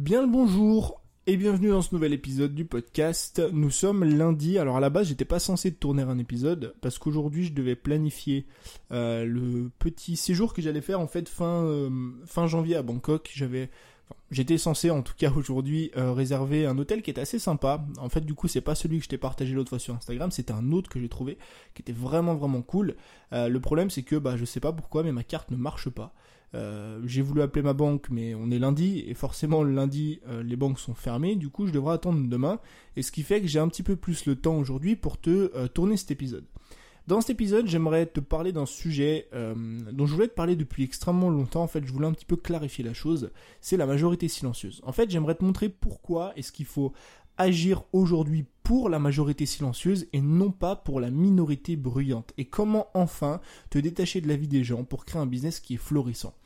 Bien le bonjour et bienvenue dans ce nouvel épisode du podcast. Nous sommes lundi. Alors à la base, j'étais pas censé tourner un épisode parce qu'aujourd'hui, je devais planifier euh, le petit séjour que j'allais faire en fait fin euh, janvier à Bangkok. J'étais censé, en tout cas aujourd'hui, euh, réserver un hôtel qui était assez sympa. En fait, du coup, c'est pas celui que je t'ai partagé l'autre fois sur Instagram, c'était un autre que j'ai trouvé, qui était vraiment vraiment cool. le problème, c'est que, bah, je sais pas pourquoi, mais ma carte ne marche pas. Euh, j'ai voulu appeler ma banque, mais on est lundi, et forcément le lundi, euh, les banques sont fermées, du coup je devrais attendre demain, et ce qui fait que j'ai un petit peu plus le temps aujourd'hui pour te euh, tourner cet épisode. Dans cet épisode, j'aimerais te parler d'un sujet dont je voulais te parler depuis extrêmement longtemps. En fait, je voulais un petit peu clarifier la chose. C'est la majorité silencieuse. En fait, j'aimerais te montrer pourquoi est-ce qu'il faut agir aujourd'hui pour la majorité silencieuse et non pas pour la minorité bruyante. Et comment enfin te détacher de la vie des gens pour créer un business qui est florissant.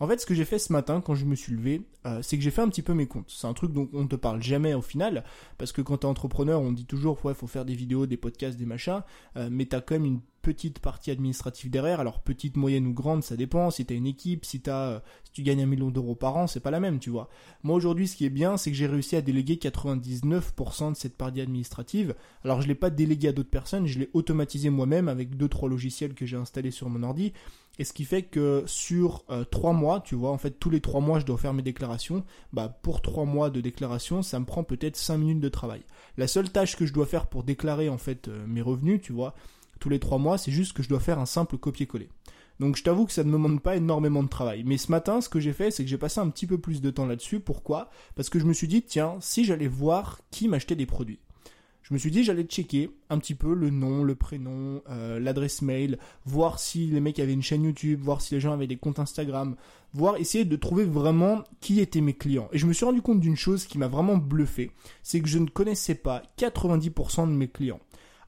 En fait, ce que j'ai fait ce matin quand je me suis levé, euh, c'est que j'ai fait un petit peu mes comptes. C'est un truc dont on ne te parle jamais au final, parce que quand t'es entrepreneur, on dit toujours, ouais, faut faire des vidéos, des podcasts, des machins, euh, mais t'as quand même une petite partie administrative derrière. Alors petite, moyenne ou grande, ça dépend. Si t'as une équipe, si t'as, euh, tu gagnes un million d'euros par an, c'est pas la même, tu vois. Moi aujourd'hui, ce qui est bien, c'est que j'ai réussi à déléguer 99% de cette partie administrative. Alors je l'ai pas délégué à d'autres personnes, je l'ai automatisé moi-même avec deux trois logiciels que j'ai installés sur mon ordi. Et ce qui fait que sur euh, trois mois, tu vois, en fait tous les trois mois je dois faire mes déclarations. Bah pour trois mois de déclaration, ça me prend peut-être cinq minutes de travail. La seule tâche que je dois faire pour déclarer en fait euh, mes revenus, tu vois, tous les trois mois, c'est juste que je dois faire un simple copier-coller. Donc je t'avoue que ça ne me demande pas énormément de travail. Mais ce matin, ce que j'ai fait, c'est que j'ai passé un petit peu plus de temps là-dessus. Pourquoi? Parce que je me suis dit, tiens, si j'allais voir qui m'achetait des produits. Je me suis dit, j'allais checker un petit peu le nom, le prénom, euh, l'adresse mail, voir si les mecs avaient une chaîne YouTube, voir si les gens avaient des comptes Instagram, voir essayer de trouver vraiment qui étaient mes clients. Et je me suis rendu compte d'une chose qui m'a vraiment bluffé, c'est que je ne connaissais pas 90% de mes clients.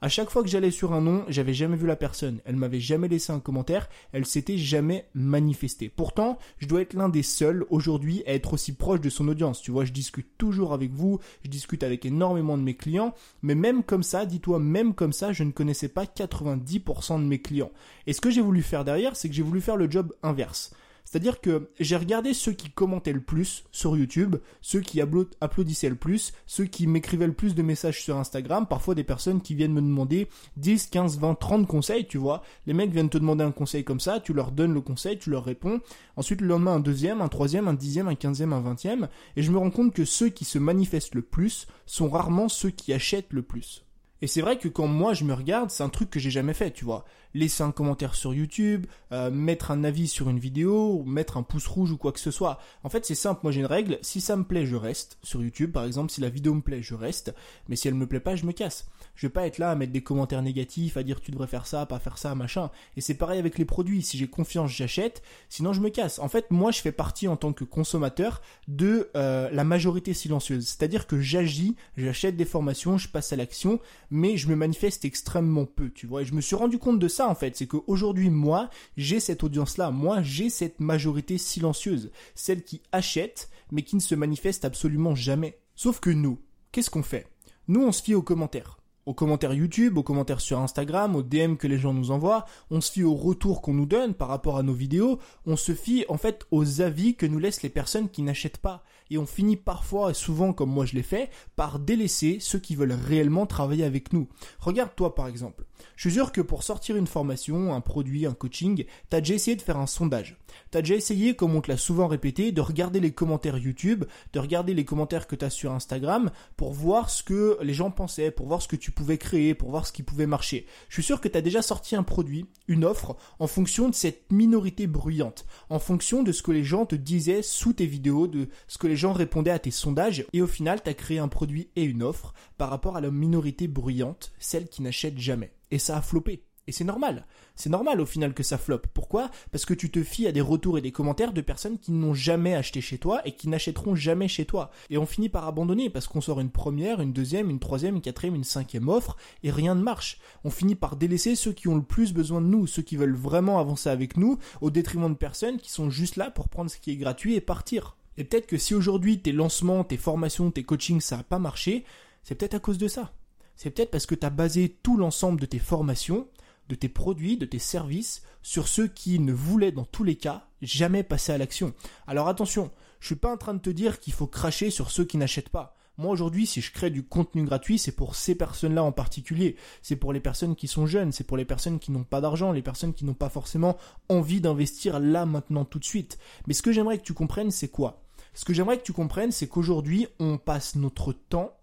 À chaque fois que j'allais sur un nom, j'avais jamais vu la personne. Elle m'avait jamais laissé un commentaire. Elle s'était jamais manifestée. Pourtant, je dois être l'un des seuls aujourd'hui à être aussi proche de son audience. Tu vois, je discute toujours avec vous. Je discute avec énormément de mes clients. Mais même comme ça, dis-toi, même comme ça, je ne connaissais pas 90% de mes clients. Et ce que j'ai voulu faire derrière, c'est que j'ai voulu faire le job inverse. C'est-à-dire que j'ai regardé ceux qui commentaient le plus sur YouTube, ceux qui applaudissaient le plus, ceux qui m'écrivaient le plus de messages sur Instagram, parfois des personnes qui viennent me demander 10, 15, 20, 30 conseils, tu vois. Les mecs viennent te demander un conseil comme ça, tu leur donnes le conseil, tu leur réponds. Ensuite, le lendemain, un deuxième, un troisième, un dixième, un quinzième, un vingtième. Et je me rends compte que ceux qui se manifestent le plus sont rarement ceux qui achètent le plus. Et c'est vrai que quand moi je me regarde, c'est un truc que j'ai jamais fait, tu vois. Laisser un commentaire sur YouTube, euh, mettre un avis sur une vidéo, mettre un pouce rouge ou quoi que ce soit. En fait, c'est simple, moi j'ai une règle, si ça me plaît, je reste sur YouTube par exemple, si la vidéo me plaît, je reste, mais si elle me plaît pas, je me casse. Je vais pas être là à mettre des commentaires négatifs, à dire tu devrais faire ça, pas faire ça, machin. Et c'est pareil avec les produits, si j'ai confiance, j'achète, sinon je me casse. En fait, moi je fais partie en tant que consommateur de euh, la majorité silencieuse, c'est-à-dire que j'agis, j'achète des formations, je passe à l'action, mais je me manifeste extrêmement peu, tu vois. Et je me suis rendu compte de ça en fait, c'est qu'aujourd'hui moi, j'ai cette audience-là, moi j'ai cette majorité silencieuse, celle qui achète, mais qui ne se manifeste absolument jamais. Sauf que nous, qu'est-ce qu'on fait? Nous on se fie aux commentaires. Aux commentaires YouTube, aux commentaires sur Instagram, aux DM que les gens nous envoient, on se fie aux retours qu'on nous donne par rapport à nos vidéos, on se fie en fait aux avis que nous laissent les personnes qui n'achètent pas. Et on finit parfois, et souvent comme moi je l'ai fait, par délaisser ceux qui veulent réellement travailler avec nous. Regarde toi par exemple. Je suis sûr que pour sortir une formation, un produit, un coaching, t'as déjà essayé de faire un sondage. T'as déjà essayé, comme on te l'a souvent répété, de regarder les commentaires YouTube, de regarder les commentaires que t'as sur Instagram pour voir ce que les gens pensaient, pour voir ce que tu pouvais créer, pour voir ce qui pouvait marcher. Je suis sûr que t'as déjà sorti un produit, une offre, en fonction de cette minorité bruyante, en fonction de ce que les gens te disaient sous tes vidéos, de ce que les gens répondaient à tes sondages, et au final, t'as créé un produit et une offre par rapport à la minorité bruyante, celle qui n'achète jamais et ça a floppé. Et c'est normal. C'est normal au final que ça floppe. Pourquoi? Parce que tu te fies à des retours et des commentaires de personnes qui n'ont jamais acheté chez toi et qui n'achèteront jamais chez toi. Et on finit par abandonner parce qu'on sort une première, une deuxième, une troisième, une quatrième, une cinquième offre et rien ne marche. On finit par délaisser ceux qui ont le plus besoin de nous, ceux qui veulent vraiment avancer avec nous, au détriment de personnes qui sont juste là pour prendre ce qui est gratuit et partir. Et peut-être que si aujourd'hui tes lancements, tes formations, tes coachings, ça n'a pas marché, c'est peut-être à cause de ça c'est peut-être parce que tu as basé tout l'ensemble de tes formations, de tes produits, de tes services sur ceux qui ne voulaient dans tous les cas jamais passer à l'action. Alors attention, Je suis pas en train de te dire qu'il faut cracher sur ceux qui n'achètent pas. Moi aujourd'hui, si je crée du contenu gratuit, c'est pour ces personnes-là en particulier. C'est pour les personnes qui sont jeunes, c'est pour les personnes qui n'ont pas d'argent, les personnes qui n'ont pas forcément envie d'investir là, maintenant, tout de suite. Mais ce que j'aimerais que tu comprennes, c'est quoi? Ce que j'aimerais que tu comprennes, c'est qu'aujourd'hui, on passe notre temps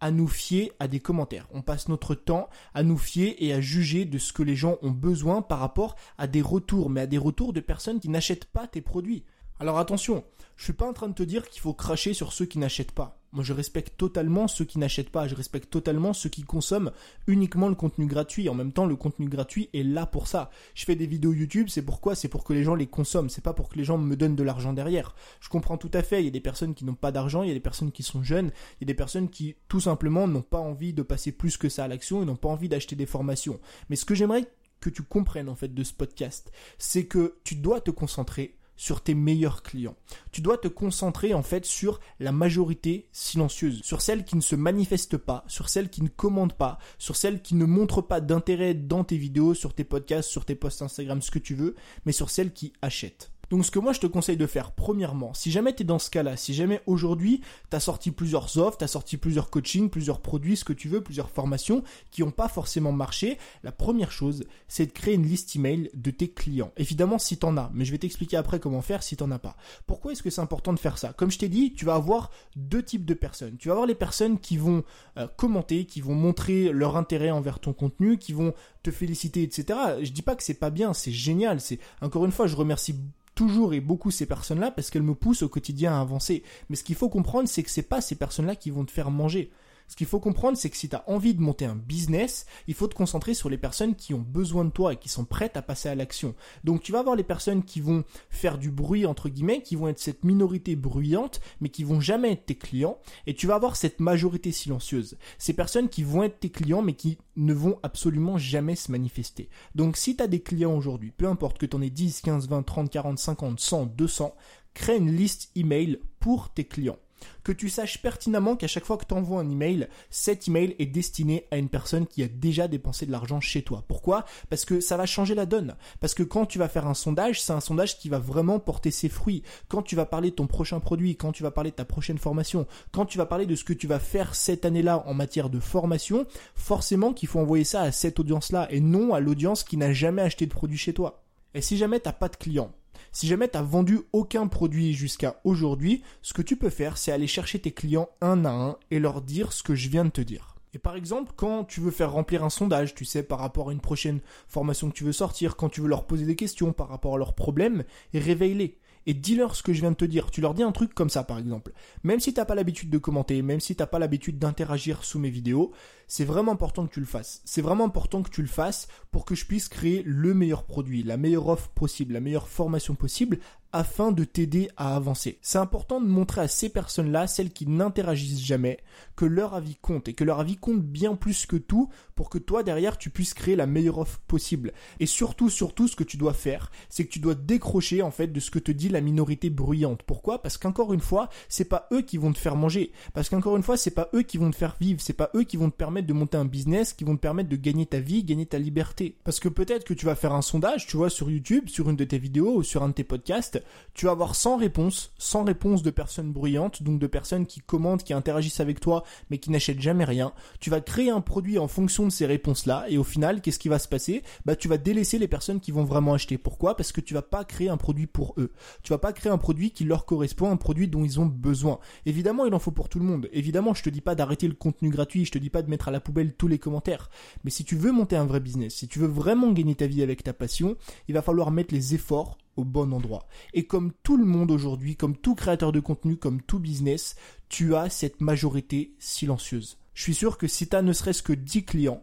à nous fier à des commentaires. On passe notre temps à nous fier et à juger de ce que les gens ont besoin par rapport à des retours, mais à des retours de personnes qui n'achètent pas tes produits. Alors attention, je suis pas en train de te dire qu'il faut cracher sur ceux qui n'achètent pas. Moi, je respecte totalement ceux qui n'achètent pas. Je respecte totalement ceux qui consomment uniquement le contenu gratuit. En même temps, le contenu gratuit est là pour ça. Je fais des vidéos YouTube, c'est pourquoi? C'est pour que les gens les consomment. C'est pas pour que les gens me donnent de l'argent derrière. Je comprends tout à fait. Il y a des personnes qui n'ont pas d'argent, il y a des personnes qui sont jeunes, il y a des personnes qui, tout simplement, n'ont pas envie de passer plus que ça à l'action et n'ont pas envie d'acheter des formations. Mais ce que j'aimerais que tu comprennes, en fait, de ce podcast, c'est que tu dois te concentrer sur tes meilleurs clients. Tu dois te concentrer en fait sur la majorité silencieuse, sur celles qui ne se manifestent pas, sur celles qui ne commandent pas, sur celles qui ne montrent pas d'intérêt dans tes vidéos, sur tes podcasts, sur tes posts Instagram, ce que tu veux, mais sur celles qui achètent. Donc ce que moi je te conseille de faire, premièrement, si jamais tu es dans ce cas-là, si jamais aujourd'hui tu as sorti plusieurs offres, tu as sorti plusieurs coachings, plusieurs produits, ce que tu veux, plusieurs formations qui n'ont pas forcément marché, la première chose, c'est de créer une liste email de tes clients. Évidemment si tu en as, mais je vais t'expliquer après comment faire si tu n'en as pas. Pourquoi est-ce que c'est important de faire ça? Comme je t'ai dit, tu vas avoir deux types de personnes. Tu vas avoir les personnes qui vont euh, commenter, qui vont montrer leur intérêt envers ton contenu, qui vont te féliciter, etc. Je dis pas que c'est pas bien, c'est génial. C'est encore une fois, je remercie toujours et beaucoup ces personnes-là parce qu'elles me poussent au quotidien à avancer. Mais ce qu'il faut comprendre, c'est que c'est pas ces personnes-là qui vont te faire manger. Ce qu'il faut comprendre, c'est que si tu as envie de monter un business, il faut te concentrer sur les personnes qui ont besoin de toi et qui sont prêtes à passer à l'action. Donc tu vas avoir les personnes qui vont faire du bruit, entre guillemets, qui vont être cette minorité bruyante, mais qui vont jamais être tes clients. Et tu vas avoir cette majorité silencieuse. Ces personnes qui vont être tes clients, mais qui ne vont absolument jamais se manifester. Donc si tu des clients aujourd'hui, peu importe que tu en aies 10, 15, 20, 30, 40, 50, 100, 200, crée une liste email pour tes clients que tu saches pertinemment qu'à chaque fois que tu envoies un email, cet email est destiné à une personne qui a déjà dépensé de l'argent chez toi. Pourquoi? Parce que ça va changer la donne. Parce que quand tu vas faire un sondage, c'est un sondage qui va vraiment porter ses fruits. Quand tu vas parler de ton prochain produit, quand tu vas parler de ta prochaine formation, quand tu vas parler de ce que tu vas faire cette année-là en matière de formation, forcément qu'il faut envoyer ça à cette audience-là et non à l'audience qui n'a jamais acheté de produit chez toi. Et si jamais tu n'as pas de clients, si jamais tu n'as vendu aucun produit jusqu'à aujourd'hui, ce que tu peux faire, c'est aller chercher tes clients un à un et leur dire ce que je viens de te dire. Et par exemple, quand tu veux faire remplir un sondage, tu sais, par rapport à une prochaine formation que tu veux sortir, quand tu veux leur poser des questions par rapport à leurs problèmes, réveille-les et dis-leur ce que je viens de te dire. Tu leur dis un truc comme ça, par exemple. Même si t'as pas l'habitude de commenter, même si t'as pas l'habitude d'interagir sous mes vidéos, c'est vraiment important que tu le fasses. C'est vraiment important que tu le fasses pour que je puisse créer le meilleur produit, la meilleure offre possible, la meilleure formation possible afin de t'aider à avancer. C'est important de montrer à ces personnes-là, celles qui n'interagissent jamais, que leur avis compte et que leur avis compte bien plus que tout pour que toi derrière tu puisses créer la meilleure offre possible. Et surtout, surtout, ce que tu dois faire, c'est que tu dois décrocher en fait de ce que te dit la minorité bruyante. Pourquoi? Parce qu'encore une fois, c'est pas eux qui vont te faire manger. Parce qu'encore une fois, c'est pas eux qui vont te faire vivre. C'est pas eux qui vont te permettre de monter un business, qui vont te permettre de gagner ta vie, gagner ta liberté. Parce que peut-être que tu vas faire un sondage, tu vois, sur YouTube, sur une de tes vidéos ou sur un de tes podcasts, tu vas avoir 100 réponses, 100 réponses de personnes bruyantes, donc de personnes qui commentent, qui interagissent avec toi, mais qui n'achètent jamais rien. Tu vas créer un produit en fonction de ces réponses-là, et au final, qu'est-ce qui va se passer? Bah, tu vas délaisser les personnes qui vont vraiment acheter. Pourquoi? Parce que tu vas pas créer un produit pour eux. Tu vas pas créer un produit qui leur correspond, un produit dont ils ont besoin. Évidemment, il en faut pour tout le monde. Évidemment, je te dis pas d'arrêter le contenu gratuit, je te dis pas de mettre à la poubelle tous les commentaires. Mais si tu veux monter un vrai business, si tu veux vraiment gagner ta vie avec ta passion, il va falloir mettre les efforts au bon endroit. Et comme tout le monde aujourd'hui, comme tout créateur de contenu, comme tout business, tu as cette majorité silencieuse. Je suis sûr que si tu as ne serait-ce que 10 clients,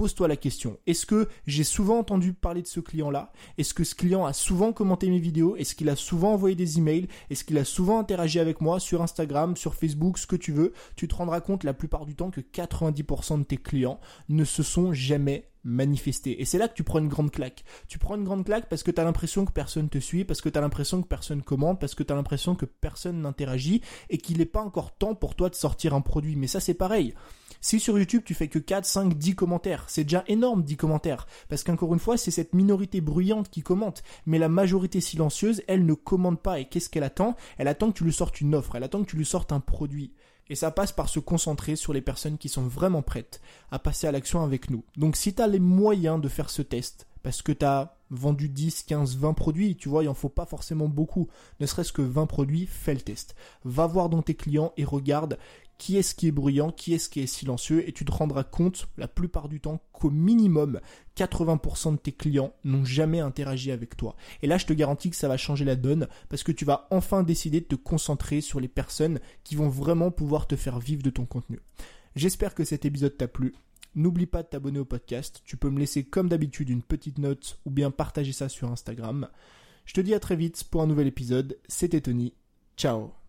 pose-toi la question. Est-ce que j'ai souvent entendu parler de ce client-là? Est-ce que ce client a souvent commenté mes vidéos? Est-ce qu'il a souvent envoyé des emails? Est-ce qu'il a souvent interagi avec moi sur Instagram, sur Facebook, ce que tu veux? Tu te rendras compte la plupart du temps que 90% de tes clients ne se sont jamais manifester. Et c'est là que tu prends une grande claque. Tu prends une grande claque parce que tu as l'impression que personne te suit, parce que tu as l'impression que personne commente, parce que tu as l'impression que personne n'interagit et qu'il n'est pas encore temps pour toi de sortir un produit. Mais ça c'est pareil. Si sur YouTube tu fais que 4, 5, 10 commentaires, c'est déjà énorme 10 commentaires. Parce qu'encore une fois, c'est cette minorité bruyante qui commente. Mais la majorité silencieuse, elle ne commente pas. Et qu'est-ce qu'elle attend? Elle attend que tu lui sortes une offre, elle attend que tu lui sortes un produit. Et ça passe par se concentrer sur les personnes qui sont vraiment prêtes à passer à l'action avec nous. Donc si tu as les moyens de faire ce test, parce que tu as vendu 10, 15, 20 produits, tu vois, il en faut pas forcément beaucoup, ne serait-ce que 20 produits, fais le test. Va voir dans tes clients et regarde qui est-ce qui est bruyant, qui est-ce qui est silencieux, et tu te rendras compte la plupart du temps qu'au minimum 80% de tes clients n'ont jamais interagi avec toi. Et là, je te garantis que ça va changer la donne parce que tu vas enfin décider de te concentrer sur les personnes qui vont vraiment pouvoir te faire vivre de ton contenu. J'espère que cet épisode t'a plu. N'oublie pas de t'abonner au podcast. Tu peux me laisser comme d'habitude une petite note ou bien partager ça sur Instagram. Je te dis à très vite pour un nouvel épisode. C'était Tony. Ciao